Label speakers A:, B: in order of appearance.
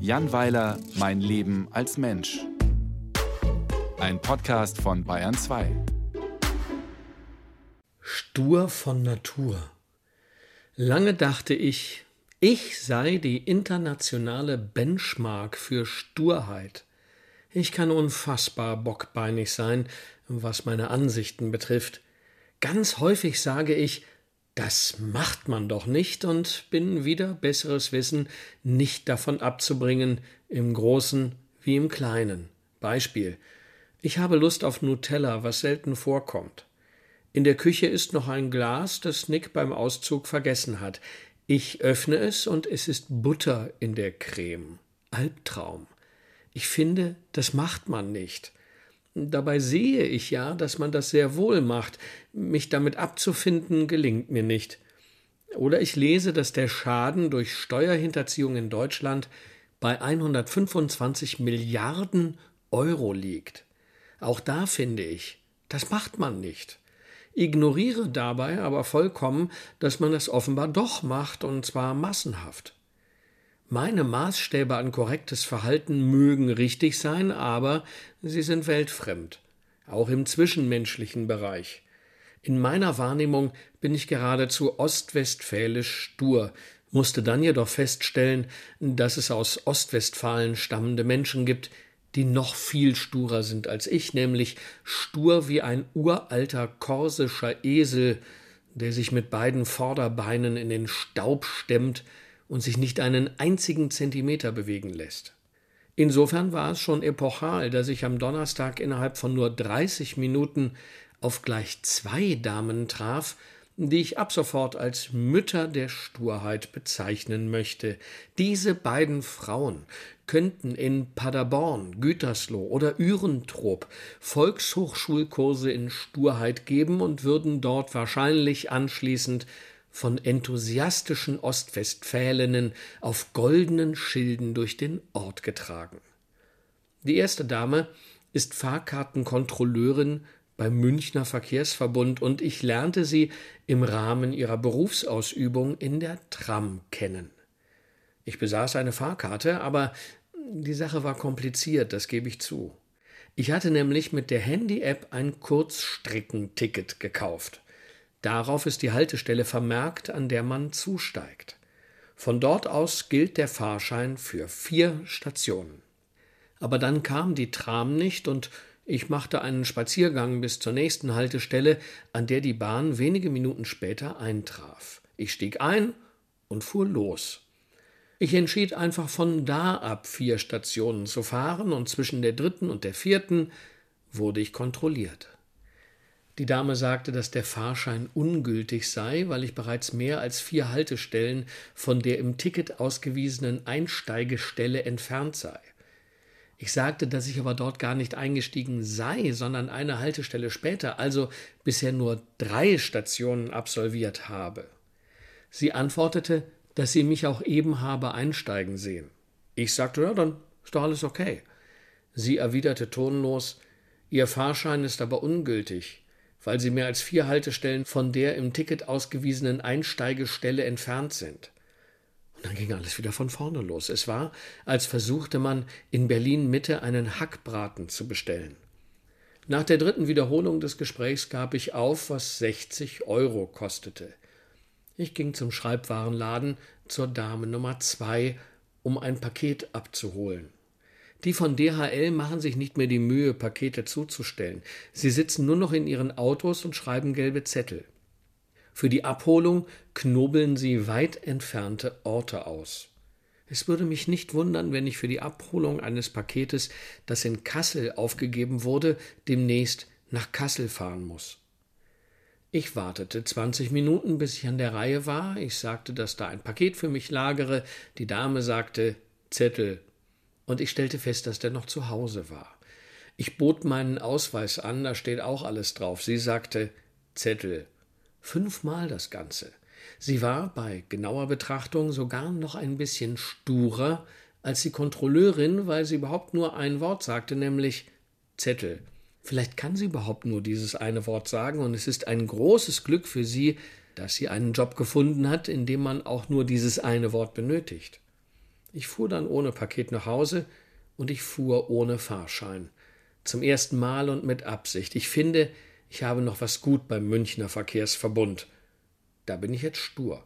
A: Jan Weiler, Mein Leben als Mensch. Ein Podcast von Bayern 2.
B: Stur von Natur. Lange dachte ich, ich sei die internationale Benchmark für Sturheit. Ich kann unfassbar bockbeinig sein, was meine Ansichten betrifft. Ganz häufig sage ich, das macht man doch nicht und bin wieder besseres Wissen nicht davon abzubringen, im Großen wie im Kleinen. Beispiel. Ich habe Lust auf Nutella, was selten vorkommt. In der Küche ist noch ein Glas, das Nick beim Auszug vergessen hat. Ich öffne es und es ist Butter in der Creme. Albtraum. Ich finde, das macht man nicht. Dabei sehe ich ja, dass man das sehr wohl macht. Mich damit abzufinden gelingt mir nicht. Oder ich lese, dass der Schaden durch Steuerhinterziehung in Deutschland bei 125 Milliarden Euro liegt. Auch da finde ich, das macht man nicht. Ignoriere dabei aber vollkommen, dass man es offenbar doch macht, und zwar massenhaft. Meine Maßstäbe an korrektes Verhalten mögen richtig sein, aber sie sind weltfremd, auch im zwischenmenschlichen Bereich. In meiner Wahrnehmung bin ich geradezu ostwestfälisch stur, musste dann jedoch feststellen, dass es aus Ostwestfalen stammende Menschen gibt, die noch viel sturer sind als ich, nämlich stur wie ein uralter korsischer Esel, der sich mit beiden Vorderbeinen in den Staub stemmt und sich nicht einen einzigen Zentimeter bewegen lässt. Insofern war es schon epochal, dass ich am Donnerstag innerhalb von nur 30 Minuten auf gleich zwei Damen traf, die ich ab sofort als Mütter der Sturheit bezeichnen möchte. Diese beiden Frauen könnten in Paderborn, Gütersloh oder Ürentrop Volkshochschulkurse in Sturheit geben und würden dort wahrscheinlich anschließend von enthusiastischen Ostwestfälinnen auf goldenen Schilden durch den Ort getragen. Die erste Dame ist Fahrkartenkontrolleurin beim Münchner Verkehrsverbund und ich lernte sie im Rahmen ihrer Berufsausübung in der Tram kennen. Ich besaß eine Fahrkarte, aber die Sache war kompliziert, das gebe ich zu. Ich hatte nämlich mit der Handy-App ein Kurzstreckenticket gekauft. Darauf ist die Haltestelle vermerkt, an der man zusteigt. Von dort aus gilt der Fahrschein für vier Stationen. Aber dann kam die Tram nicht und ich machte einen Spaziergang bis zur nächsten Haltestelle, an der die Bahn wenige Minuten später eintraf. Ich stieg ein und fuhr los. Ich entschied einfach von da ab vier Stationen zu fahren und zwischen der dritten und der vierten wurde ich kontrolliert. Die Dame sagte, dass der Fahrschein ungültig sei, weil ich bereits mehr als vier Haltestellen von der im Ticket ausgewiesenen Einsteigestelle entfernt sei. Ich sagte, dass ich aber dort gar nicht eingestiegen sei, sondern eine Haltestelle später, also bisher nur drei Stationen absolviert habe. Sie antwortete, dass sie mich auch eben habe einsteigen sehen. Ich sagte, ja, dann ist doch alles okay. Sie erwiderte tonlos, Ihr Fahrschein ist aber ungültig weil sie mehr als vier Haltestellen von der im Ticket ausgewiesenen Einsteigestelle entfernt sind. Und dann ging alles wieder von vorne los. Es war, als versuchte man in Berlin Mitte einen Hackbraten zu bestellen. Nach der dritten Wiederholung des Gesprächs gab ich auf, was 60 Euro kostete. Ich ging zum Schreibwarenladen zur Dame Nummer zwei, um ein Paket abzuholen. Die von DHL machen sich nicht mehr die Mühe, Pakete zuzustellen. Sie sitzen nur noch in ihren Autos und schreiben gelbe Zettel. Für die Abholung knobeln sie weit entfernte Orte aus. Es würde mich nicht wundern, wenn ich für die Abholung eines Paketes, das in Kassel aufgegeben wurde, demnächst nach Kassel fahren muss. Ich wartete zwanzig Minuten, bis ich an der Reihe war. Ich sagte, dass da ein Paket für mich lagere. Die Dame sagte Zettel und ich stellte fest, dass der noch zu Hause war. Ich bot meinen Ausweis an, da steht auch alles drauf. Sie sagte Zettel. Fünfmal das Ganze. Sie war bei genauer Betrachtung sogar noch ein bisschen sturer als die Kontrolleurin, weil sie überhaupt nur ein Wort sagte, nämlich Zettel. Vielleicht kann sie überhaupt nur dieses eine Wort sagen, und es ist ein großes Glück für sie, dass sie einen Job gefunden hat, in dem man auch nur dieses eine Wort benötigt. Ich fuhr dann ohne Paket nach Hause und ich fuhr ohne Fahrschein. Zum ersten Mal und mit Absicht. Ich finde, ich habe noch was gut beim Münchner Verkehrsverbund. Da bin ich jetzt stur.